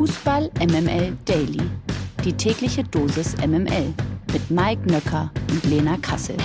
Fußball MML Daily. Die tägliche Dosis MML mit Mike Nöcker und Lena Kassel.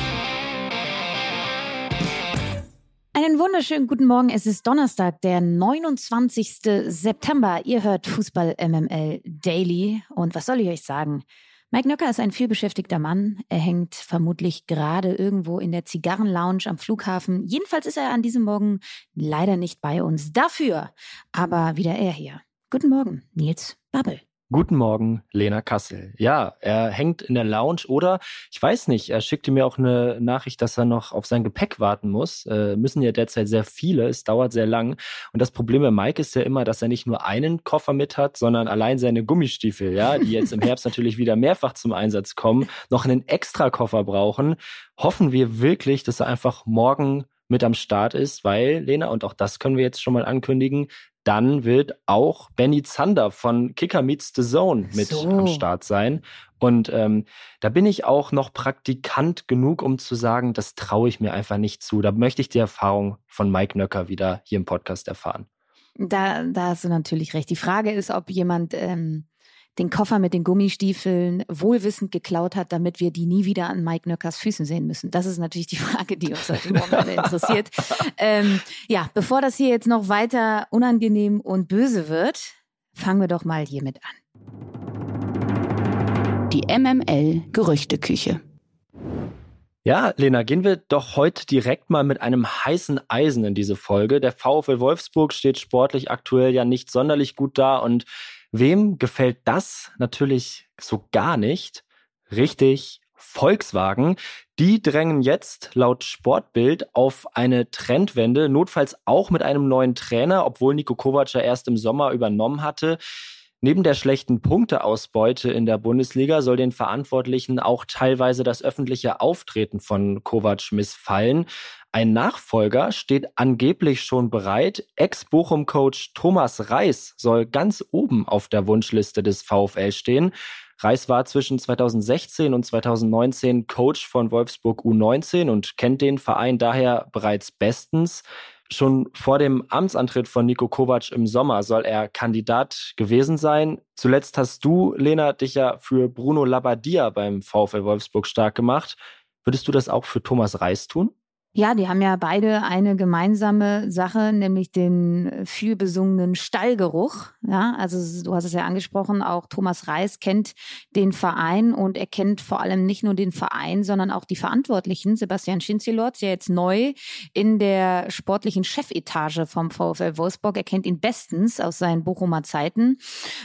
Einen wunderschönen guten Morgen. Es ist Donnerstag, der 29. September. Ihr hört Fußball MML Daily. Und was soll ich euch sagen? Mike Nöcker ist ein vielbeschäftigter Mann. Er hängt vermutlich gerade irgendwo in der Zigarrenlounge am Flughafen. Jedenfalls ist er an diesem Morgen leider nicht bei uns. Dafür aber wieder er hier. Guten Morgen, Nils Babbel. Guten Morgen, Lena Kassel. Ja, er hängt in der Lounge oder ich weiß nicht, er schickte mir auch eine Nachricht, dass er noch auf sein Gepäck warten muss. Äh, müssen ja derzeit sehr viele, es dauert sehr lang. Und das Problem bei Mike ist ja immer, dass er nicht nur einen Koffer mit hat, sondern allein seine Gummistiefel, ja, die jetzt im Herbst natürlich wieder mehrfach zum Einsatz kommen, noch einen extra Koffer brauchen. Hoffen wir wirklich, dass er einfach morgen mit am Start ist, weil, Lena, und auch das können wir jetzt schon mal ankündigen, dann wird auch Benny Zander von Kicker Meets the Zone mit so. am Start sein. Und ähm, da bin ich auch noch Praktikant genug, um zu sagen, das traue ich mir einfach nicht zu. Da möchte ich die Erfahrung von Mike Nöcker wieder hier im Podcast erfahren. Da, da hast du natürlich recht. Die Frage ist, ob jemand ähm, den Koffer mit den Gummistiefeln wohlwissend geklaut hat, damit wir die nie wieder an Mike Nöckers Füßen sehen müssen? Das ist natürlich die Frage, die uns heute Morgen interessiert. Ähm, ja, bevor das hier jetzt noch weiter unangenehm und böse wird, fangen wir doch mal hiermit an. Die MML Gerüchteküche. Ja, Lena, gehen wir doch heute direkt mal mit einem heißen Eisen in diese Folge. Der VfL Wolfsburg steht sportlich aktuell ja nicht sonderlich gut da und Wem gefällt das natürlich so gar nicht? Richtig, Volkswagen. Die drängen jetzt laut Sportbild auf eine Trendwende, notfalls auch mit einem neuen Trainer, obwohl Nico Kovac ja erst im Sommer übernommen hatte. Neben der schlechten Punkteausbeute in der Bundesliga soll den Verantwortlichen auch teilweise das öffentliche Auftreten von Kovac missfallen. Ein Nachfolger steht angeblich schon bereit. Ex-Bochum-Coach Thomas Reis soll ganz oben auf der Wunschliste des VfL stehen. Reis war zwischen 2016 und 2019 Coach von Wolfsburg U19 und kennt den Verein daher bereits bestens. Schon vor dem Amtsantritt von Nico Kovac im Sommer soll er Kandidat gewesen sein. Zuletzt hast du, Lena, dich ja für Bruno Labbadia beim VfL Wolfsburg stark gemacht. Würdest du das auch für Thomas Reis tun? Ja, die haben ja beide eine gemeinsame Sache, nämlich den viel besungenen Stallgeruch. Ja, also du hast es ja angesprochen, auch Thomas Reis kennt den Verein und er kennt vor allem nicht nur den Verein, sondern auch die Verantwortlichen. Sebastian Schinzelotz, ja jetzt neu in der sportlichen Chefetage vom VfL Wolfsburg. Er kennt ihn bestens aus seinen Bochumer Zeiten.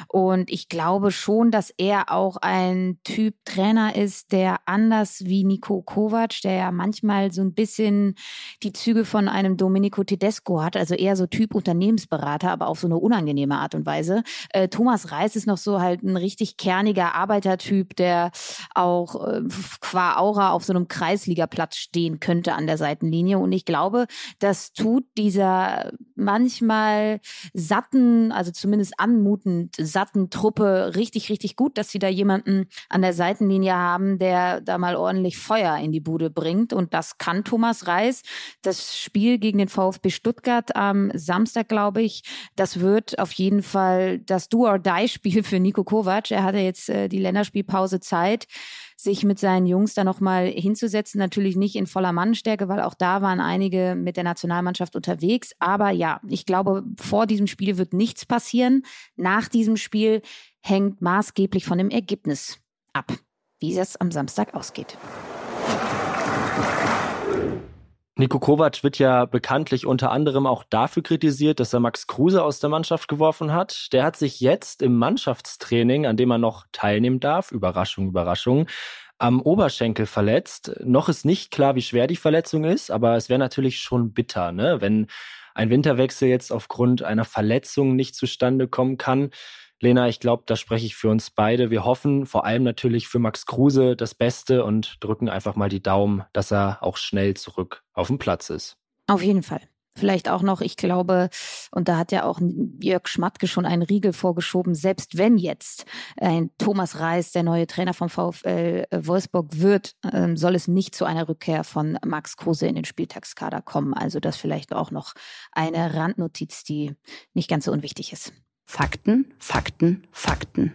Und ich glaube schon, dass er auch ein Typ Trainer ist, der anders wie Nico Kovac, der ja manchmal so ein bisschen die Züge von einem Domenico Tedesco hat, also eher so Typ Unternehmensberater, aber auf so eine unangenehme Art und Weise. Äh, Thomas Reis ist noch so halt ein richtig kerniger Arbeitertyp, der auch äh, qua Aura auf so einem Kreisligaplatz stehen könnte an der Seitenlinie. Und ich glaube, das tut dieser manchmal satten, also zumindest anmutend satten Truppe richtig, richtig gut, dass sie da jemanden an der Seitenlinie haben, der da mal ordentlich Feuer in die Bude bringt. Und das kann Thomas Reis Kreis. Das Spiel gegen den VfB Stuttgart am Samstag, glaube ich, das wird auf jeden Fall das Do-or-Die-Spiel für Nico Kovac. Er hatte jetzt äh, die Länderspielpause Zeit sich mit seinen Jungs da nochmal hinzusetzen. Natürlich nicht in voller Mannstärke, weil auch da waren einige mit der Nationalmannschaft unterwegs. Aber ja, ich glaube, vor diesem Spiel wird nichts passieren. Nach diesem Spiel hängt maßgeblich von dem Ergebnis ab, wie es am Samstag ausgeht. Nico Kovac wird ja bekanntlich unter anderem auch dafür kritisiert, dass er Max Kruse aus der Mannschaft geworfen hat. Der hat sich jetzt im Mannschaftstraining, an dem er noch teilnehmen darf, Überraschung, Überraschung, am Oberschenkel verletzt. Noch ist nicht klar, wie schwer die Verletzung ist, aber es wäre natürlich schon bitter, ne? wenn ein Winterwechsel jetzt aufgrund einer Verletzung nicht zustande kommen kann. Lena, ich glaube, da spreche ich für uns beide. Wir hoffen vor allem natürlich für Max Kruse das Beste und drücken einfach mal die Daumen, dass er auch schnell zurück auf dem Platz ist. Auf jeden Fall. Vielleicht auch noch, ich glaube, und da hat ja auch Jörg Schmatke schon einen Riegel vorgeschoben, selbst wenn jetzt ein Thomas Reis der neue Trainer vom VfL äh, Wolfsburg wird, ähm, soll es nicht zu einer Rückkehr von Max Kruse in den Spieltagskader kommen. Also das vielleicht auch noch eine Randnotiz, die nicht ganz so unwichtig ist. Fakten, Fakten, Fakten.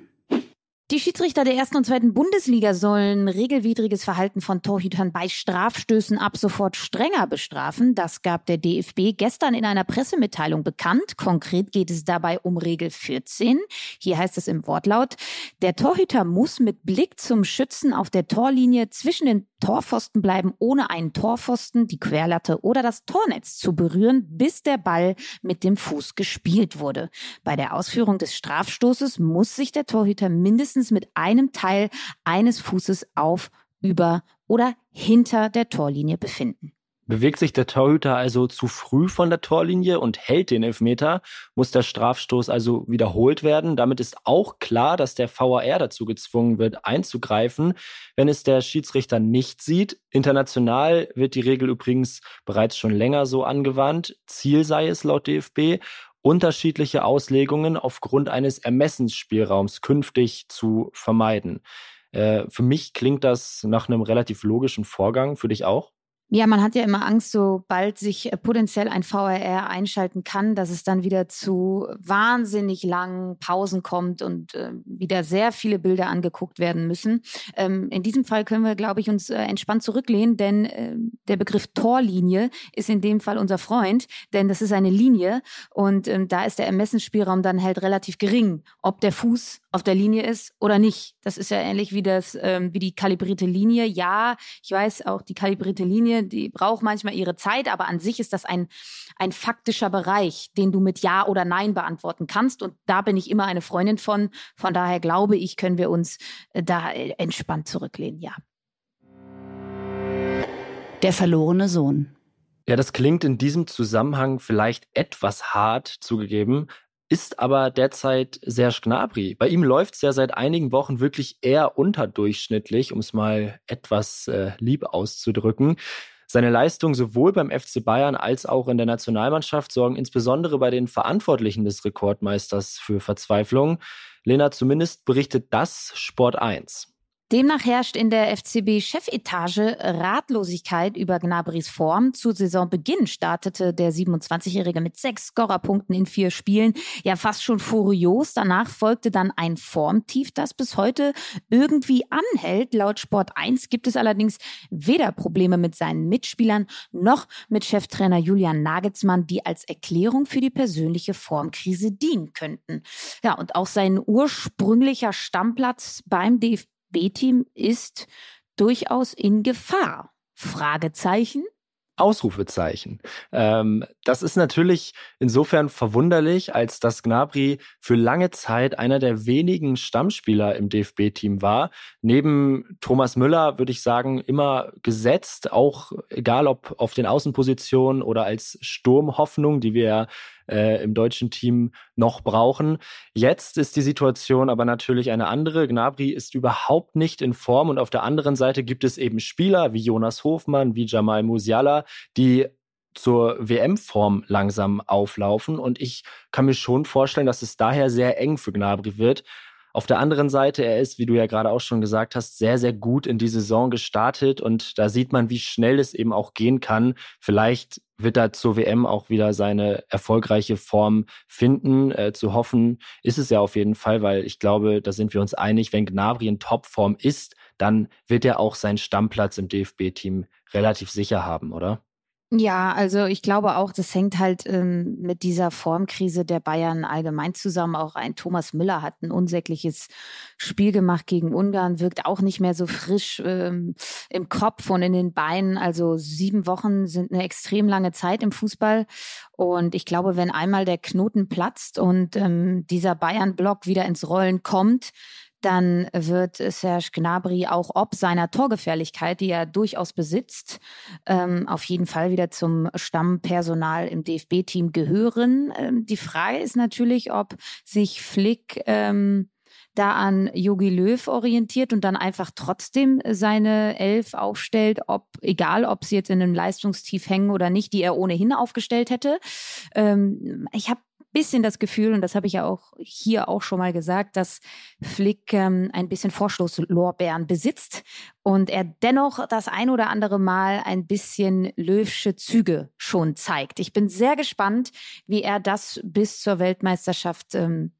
Die Schiedsrichter der ersten und zweiten Bundesliga sollen regelwidriges Verhalten von Torhütern bei Strafstößen ab sofort strenger bestrafen. Das gab der DFB gestern in einer Pressemitteilung bekannt. Konkret geht es dabei um Regel 14. Hier heißt es im Wortlaut, der Torhüter muss mit Blick zum Schützen auf der Torlinie zwischen den Torpfosten bleiben, ohne einen Torpfosten, die Querlatte oder das Tornetz zu berühren, bis der Ball mit dem Fuß gespielt wurde. Bei der Ausführung des Strafstoßes muss sich der Torhüter mindestens mindestens mit einem Teil eines Fußes auf, über oder hinter der Torlinie befinden. Bewegt sich der Torhüter also zu früh von der Torlinie und hält den Elfmeter, muss der Strafstoß also wiederholt werden. Damit ist auch klar, dass der VAR dazu gezwungen wird, einzugreifen, wenn es der Schiedsrichter nicht sieht. International wird die Regel übrigens bereits schon länger so angewandt. Ziel sei es laut DFB, unterschiedliche Auslegungen aufgrund eines Ermessensspielraums künftig zu vermeiden. Äh, für mich klingt das nach einem relativ logischen Vorgang, für dich auch? Ja, man hat ja immer Angst, sobald sich äh, potenziell ein VRR einschalten kann, dass es dann wieder zu wahnsinnig langen Pausen kommt und äh, wieder sehr viele Bilder angeguckt werden müssen. Ähm, in diesem Fall können wir, glaube ich, uns äh, entspannt zurücklehnen, denn äh, der Begriff Torlinie ist in dem Fall unser Freund, denn das ist eine Linie und ähm, da ist der Ermessensspielraum dann halt relativ gering, ob der Fuß auf der Linie ist oder nicht. Das ist ja ähnlich wie das, ähm, wie die kalibrierte Linie. Ja, ich weiß auch, die kalibrierte Linie, die braucht manchmal ihre Zeit, aber an sich ist das ein, ein faktischer Bereich, den du mit Ja oder Nein beantworten kannst. Und da bin ich immer eine Freundin von. Von daher glaube ich, können wir uns äh, da äh, entspannt zurücklehnen, ja. Der verlorene Sohn. Ja, das klingt in diesem Zusammenhang vielleicht etwas hart zugegeben, ist aber derzeit Serge Gnabry. Bei ihm läuft es ja seit einigen Wochen wirklich eher unterdurchschnittlich, um es mal etwas äh, lieb auszudrücken. Seine Leistungen sowohl beim FC Bayern als auch in der Nationalmannschaft sorgen insbesondere bei den Verantwortlichen des Rekordmeisters für Verzweiflung. Lena, zumindest berichtet das Sport 1. Demnach herrscht in der FCB-Chefetage Ratlosigkeit über Gnabrys Form. Zu Saisonbeginn startete der 27-Jährige mit sechs Scorerpunkten in vier Spielen. Ja, fast schon furios. Danach folgte dann ein Formtief, das bis heute irgendwie anhält. Laut Sport 1 gibt es allerdings weder Probleme mit seinen Mitspielern noch mit Cheftrainer Julian Nagelsmann, die als Erklärung für die persönliche Formkrise dienen könnten. Ja, und auch sein ursprünglicher Stammplatz beim DFB B-Team ist durchaus in Gefahr. Fragezeichen. Ausrufezeichen. Ähm, das ist natürlich insofern verwunderlich, als dass Gnabry für lange Zeit einer der wenigen Stammspieler im DFB-Team war. Neben Thomas Müller würde ich sagen, immer gesetzt, auch egal ob auf den Außenpositionen oder als Sturmhoffnung, die wir äh, im deutschen Team noch brauchen. Jetzt ist die Situation aber natürlich eine andere. Gnabry ist überhaupt nicht in Form und auf der anderen Seite gibt es eben Spieler wie Jonas Hofmann, wie Jamal Musiala, die zur WM-Form langsam auflaufen und ich kann mir schon vorstellen, dass es daher sehr eng für Gnabry wird. Auf der anderen Seite, er ist, wie du ja gerade auch schon gesagt hast, sehr, sehr gut in die Saison gestartet und da sieht man, wie schnell es eben auch gehen kann. Vielleicht wird er zur WM auch wieder seine erfolgreiche Form finden. Äh, zu hoffen ist es ja auf jeden Fall, weil ich glaube, da sind wir uns einig, wenn Gnabry in Topform ist, dann wird er auch seinen Stammplatz im DFB-Team relativ sicher haben, oder? Ja, also ich glaube auch, das hängt halt ähm, mit dieser Formkrise der Bayern allgemein zusammen. Auch ein Thomas Müller hat ein unsägliches Spiel gemacht gegen Ungarn, wirkt auch nicht mehr so frisch ähm, im Kopf und in den Beinen. Also sieben Wochen sind eine extrem lange Zeit im Fußball. Und ich glaube, wenn einmal der Knoten platzt und ähm, dieser Bayern-Block wieder ins Rollen kommt, dann wird Serge Gnabry auch ob seiner Torgefährlichkeit, die er durchaus besitzt, ähm, auf jeden Fall wieder zum Stammpersonal im DFB-Team gehören. Ähm, die Frage ist natürlich, ob sich Flick ähm, da an Yogi Löw orientiert und dann einfach trotzdem seine Elf aufstellt, ob egal, ob sie jetzt in einem Leistungstief hängen oder nicht, die er ohnehin aufgestellt hätte. Ähm, ich habe bisschen das Gefühl, und das habe ich ja auch hier auch schon mal gesagt, dass Flick ähm, ein bisschen Vorstoßlorbeeren besitzt und er dennoch das ein oder andere Mal ein bisschen löwsche Züge schon zeigt. Ich bin sehr gespannt, wie er das bis zur Weltmeisterschaft ähm,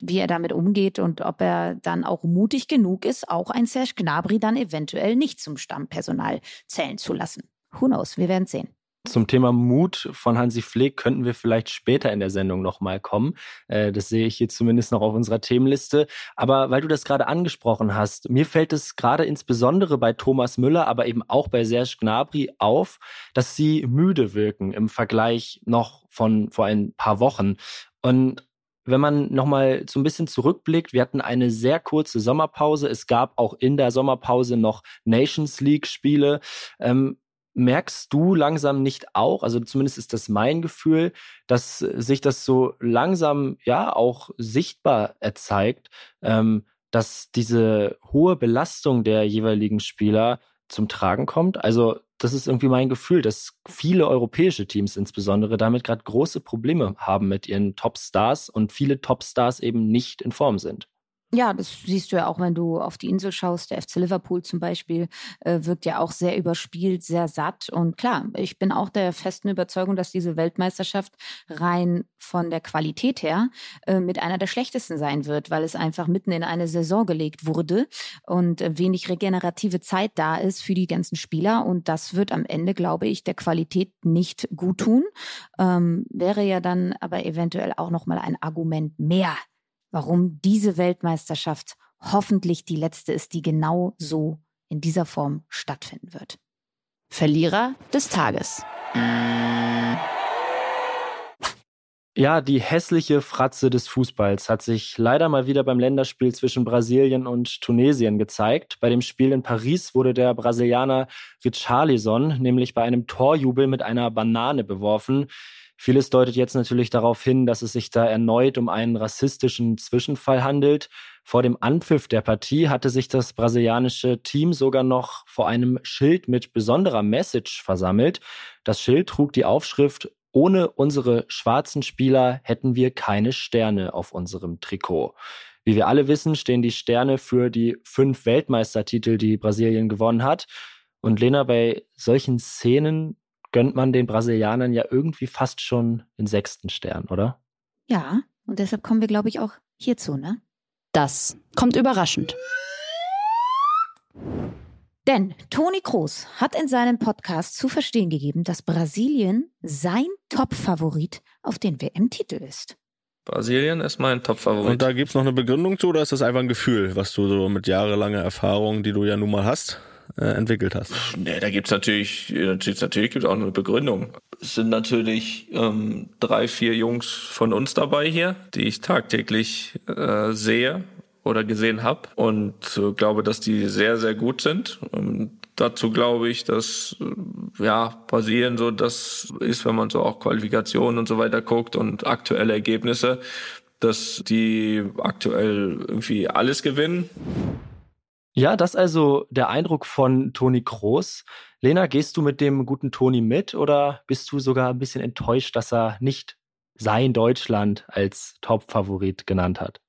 wie er damit umgeht und ob er dann auch mutig genug ist, auch ein Serge Gnabry dann eventuell nicht zum Stammpersonal zählen zu lassen. Who knows? Wir werden sehen. Zum Thema Mut von Hansi Flick könnten wir vielleicht später in der Sendung nochmal kommen. Äh, das sehe ich hier zumindest noch auf unserer Themenliste. Aber weil du das gerade angesprochen hast, mir fällt es gerade insbesondere bei Thomas Müller, aber eben auch bei Serge Gnabry auf, dass sie müde wirken im Vergleich noch von vor ein paar Wochen. Und wenn man nochmal so ein bisschen zurückblickt, wir hatten eine sehr kurze Sommerpause. Es gab auch in der Sommerpause noch Nations League-Spiele. Ähm, merkst du langsam nicht auch, also zumindest ist das mein Gefühl, dass sich das so langsam ja auch sichtbar erzeigt, ähm, dass diese hohe Belastung der jeweiligen Spieler zum Tragen kommt? Also das ist irgendwie mein Gefühl, dass viele europäische Teams insbesondere damit gerade große Probleme haben mit ihren Top-Stars und viele Top-Stars eben nicht in Form sind. Ja, das siehst du ja auch, wenn du auf die Insel schaust. Der FC Liverpool zum Beispiel äh, wirkt ja auch sehr überspielt, sehr satt. Und klar, ich bin auch der festen Überzeugung, dass diese Weltmeisterschaft rein von der Qualität her äh, mit einer der schlechtesten sein wird, weil es einfach mitten in eine Saison gelegt wurde und äh, wenig regenerative Zeit da ist für die ganzen Spieler. Und das wird am Ende, glaube ich, der Qualität nicht gut tun. Ähm, wäre ja dann aber eventuell auch nochmal ein Argument mehr warum diese Weltmeisterschaft hoffentlich die letzte ist, die genau so in dieser Form stattfinden wird. Verlierer des Tages. Ja, die hässliche Fratze des Fußballs hat sich leider mal wieder beim Länderspiel zwischen Brasilien und Tunesien gezeigt. Bei dem Spiel in Paris wurde der Brasilianer Richarlison nämlich bei einem Torjubel mit einer Banane beworfen. Vieles deutet jetzt natürlich darauf hin, dass es sich da erneut um einen rassistischen Zwischenfall handelt. Vor dem Anpfiff der Partie hatte sich das brasilianische Team sogar noch vor einem Schild mit besonderer Message versammelt. Das Schild trug die Aufschrift ohne unsere schwarzen Spieler hätten wir keine Sterne auf unserem Trikot. Wie wir alle wissen, stehen die Sterne für die fünf Weltmeistertitel, die Brasilien gewonnen hat. Und Lena, bei solchen Szenen gönnt man den Brasilianern ja irgendwie fast schon den sechsten Stern, oder? Ja, und deshalb kommen wir, glaube ich, auch hierzu, ne? Das kommt überraschend. Denn Toni Kroos hat in seinem Podcast zu verstehen gegeben, dass Brasilien sein Top-Favorit auf den WM-Titel ist. Brasilien ist mein Top-Favorit. Und da gibt es noch eine Begründung zu oder ist das einfach ein Gefühl, was du so mit jahrelanger Erfahrung, die du ja nun mal hast, äh, entwickelt hast? Nee, da gibt's natürlich, natürlich, natürlich gibt's auch eine Begründung. Es sind natürlich ähm, drei, vier Jungs von uns dabei hier, die ich tagtäglich äh, sehe oder gesehen habe und äh, glaube, dass die sehr, sehr gut sind. Und dazu glaube ich, dass äh, ja Brasilien so das ist, wenn man so auch Qualifikationen und so weiter guckt und aktuelle Ergebnisse, dass die aktuell irgendwie alles gewinnen. Ja, das also der Eindruck von Toni Kroos. Lena, gehst du mit dem guten Toni mit oder bist du sogar ein bisschen enttäuscht, dass er nicht sein Deutschland als Top-Favorit genannt hat?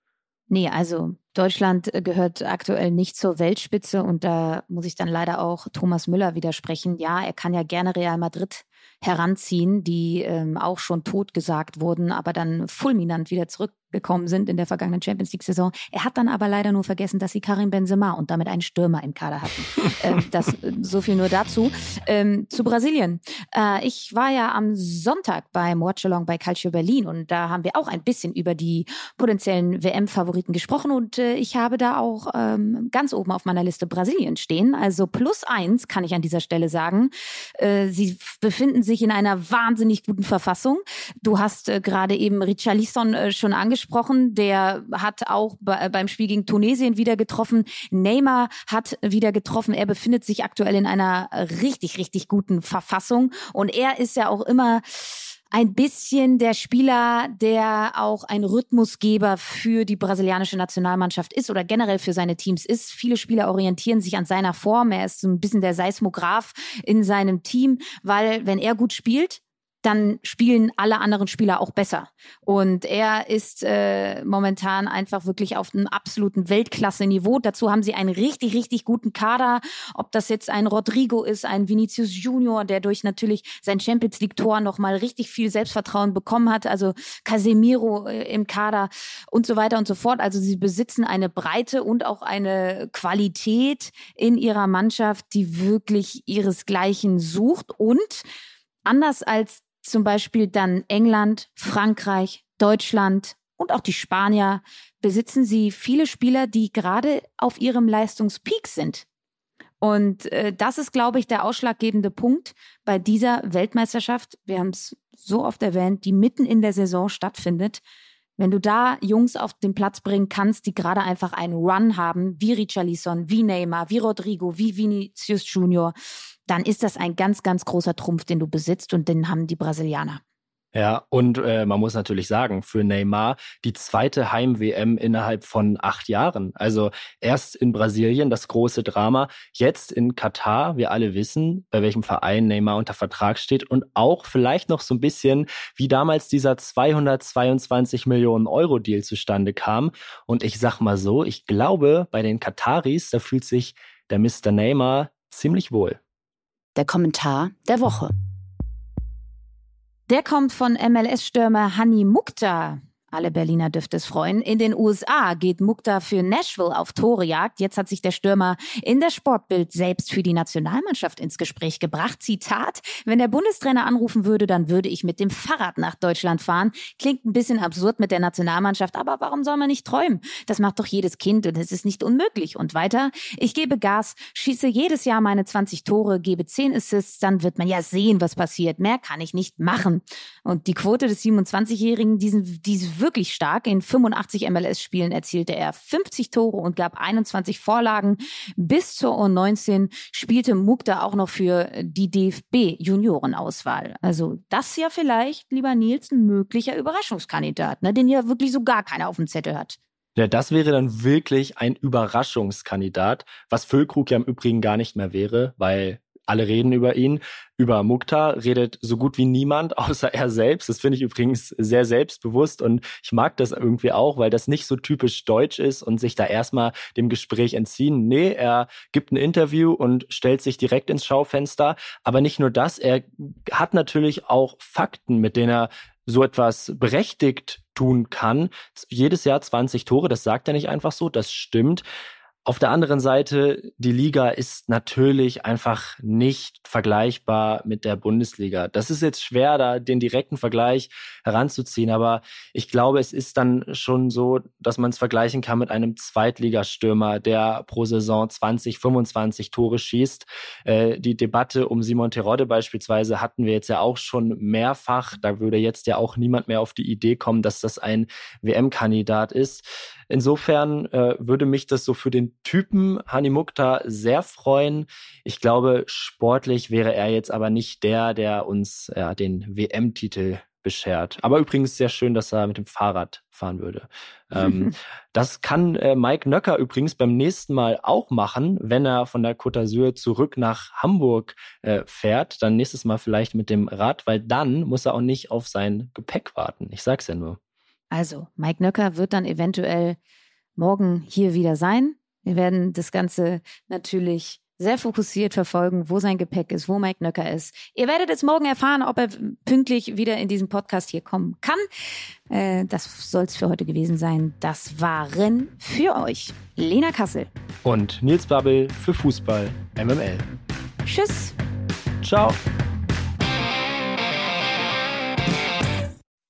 Nee, also Deutschland gehört aktuell nicht zur Weltspitze und da muss ich dann leider auch Thomas Müller widersprechen. Ja, er kann ja gerne Real Madrid heranziehen, die ähm, auch schon tot gesagt wurden, aber dann fulminant wieder zurück gekommen sind in der vergangenen Champions League Saison. Er hat dann aber leider nur vergessen, dass sie Karim Benzema und damit einen Stürmer im Kader hatten. ähm, das so viel nur dazu. Ähm, zu Brasilien. Äh, ich war ja am Sonntag beim Watchalong bei Calcio Berlin und da haben wir auch ein bisschen über die potenziellen WM-Favoriten gesprochen und äh, ich habe da auch ähm, ganz oben auf meiner Liste Brasilien stehen. Also plus eins kann ich an dieser Stelle sagen. Äh, sie befinden sich in einer wahnsinnig guten Verfassung. Du hast äh, gerade eben Richarlison äh, schon angesprochen. Der hat auch bei, beim Spiel gegen Tunesien wieder getroffen. Neymar hat wieder getroffen. Er befindet sich aktuell in einer richtig, richtig guten Verfassung. Und er ist ja auch immer ein bisschen der Spieler, der auch ein Rhythmusgeber für die brasilianische Nationalmannschaft ist oder generell für seine Teams ist. Viele Spieler orientieren sich an seiner Form. Er ist so ein bisschen der Seismograph in seinem Team, weil wenn er gut spielt, dann spielen alle anderen Spieler auch besser. Und er ist äh, momentan einfach wirklich auf einem absoluten Weltklasse-Niveau. Dazu haben sie einen richtig, richtig guten Kader. Ob das jetzt ein Rodrigo ist, ein Vinicius Junior, der durch natürlich sein Champions League-Tor nochmal richtig viel Selbstvertrauen bekommen hat. Also Casemiro äh, im Kader und so weiter und so fort. Also sie besitzen eine Breite und auch eine Qualität in ihrer Mannschaft, die wirklich ihresgleichen sucht und anders als zum Beispiel dann England, Frankreich, Deutschland und auch die Spanier besitzen sie viele Spieler, die gerade auf ihrem Leistungspeak sind. Und äh, das ist, glaube ich, der ausschlaggebende Punkt bei dieser Weltmeisterschaft. Wir haben es so oft erwähnt, die mitten in der Saison stattfindet. Wenn du da Jungs auf den Platz bringen kannst, die gerade einfach einen Run haben, wie Richarlison, wie Neymar, wie Rodrigo, wie Vinicius Junior, dann ist das ein ganz, ganz großer Trumpf, den du besitzt und den haben die Brasilianer. Ja, und äh, man muss natürlich sagen, für Neymar die zweite Heim-WM innerhalb von acht Jahren. Also erst in Brasilien das große Drama, jetzt in Katar. Wir alle wissen, bei welchem Verein Neymar unter Vertrag steht und auch vielleicht noch so ein bisschen, wie damals dieser 222 Millionen Euro Deal zustande kam. Und ich sag mal so, ich glaube, bei den Kataris, da fühlt sich der Mr. Neymar ziemlich wohl. Der Kommentar der Woche. Der kommt von MLS-Stürmer Hani Mukta. Alle Berliner dürfte es freuen. In den USA geht Mukta für Nashville auf Torejagd. Jetzt hat sich der Stürmer in der Sportbild selbst für die Nationalmannschaft ins Gespräch gebracht. Zitat, wenn der Bundestrainer anrufen würde, dann würde ich mit dem Fahrrad nach Deutschland fahren. Klingt ein bisschen absurd mit der Nationalmannschaft, aber warum soll man nicht träumen? Das macht doch jedes Kind und es ist nicht unmöglich. Und weiter, ich gebe Gas, schieße jedes Jahr meine 20 Tore, gebe 10 Assists, dann wird man ja sehen, was passiert. Mehr kann ich nicht machen. Und die Quote des 27-Jährigen, diesen, diese wirklich stark. In 85 MLS-Spielen erzielte er 50 Tore und gab 21 Vorlagen. Bis zur U19 spielte Mukta auch noch für die DFB-Juniorenauswahl. Also das ja vielleicht, lieber Nils, ein möglicher Überraschungskandidat, ne, den ja wirklich so gar keiner auf dem Zettel hat. Ja, das wäre dann wirklich ein Überraschungskandidat, was Füllkrug ja im Übrigen gar nicht mehr wäre, weil alle reden über ihn. Über Mukta redet so gut wie niemand, außer er selbst. Das finde ich übrigens sehr selbstbewusst und ich mag das irgendwie auch, weil das nicht so typisch deutsch ist und sich da erstmal dem Gespräch entziehen. Nee, er gibt ein Interview und stellt sich direkt ins Schaufenster. Aber nicht nur das, er hat natürlich auch Fakten, mit denen er so etwas berechtigt tun kann. Jedes Jahr 20 Tore, das sagt er nicht einfach so, das stimmt. Auf der anderen Seite, die Liga ist natürlich einfach nicht vergleichbar mit der Bundesliga. Das ist jetzt schwer, da den direkten Vergleich heranzuziehen, aber ich glaube, es ist dann schon so, dass man es vergleichen kann mit einem Zweitligastürmer, der pro Saison 20, 25 Tore schießt. Äh, die Debatte um Simon Terodde beispielsweise hatten wir jetzt ja auch schon mehrfach. Da würde jetzt ja auch niemand mehr auf die Idee kommen, dass das ein WM-Kandidat ist. Insofern äh, würde mich das so für den Typen Hani Mukta sehr freuen. Ich glaube, sportlich wäre er jetzt aber nicht der, der uns ja, den WM-Titel beschert. Aber übrigens sehr schön, dass er mit dem Fahrrad fahren würde. ähm, das kann äh, Mike Nöcker übrigens beim nächsten Mal auch machen, wenn er von der Côte d'Azur zurück nach Hamburg äh, fährt. Dann nächstes Mal vielleicht mit dem Rad, weil dann muss er auch nicht auf sein Gepäck warten. Ich sag's ja nur. Also, Mike Nöcker wird dann eventuell morgen hier wieder sein. Wir werden das Ganze natürlich sehr fokussiert verfolgen, wo sein Gepäck ist, wo Mike Nöcker ist. Ihr werdet es morgen erfahren, ob er pünktlich wieder in diesem Podcast hier kommen kann. Äh, das soll es für heute gewesen sein. Das waren für euch Lena Kassel und Nils Babbel für Fußball MML. Tschüss. Ciao.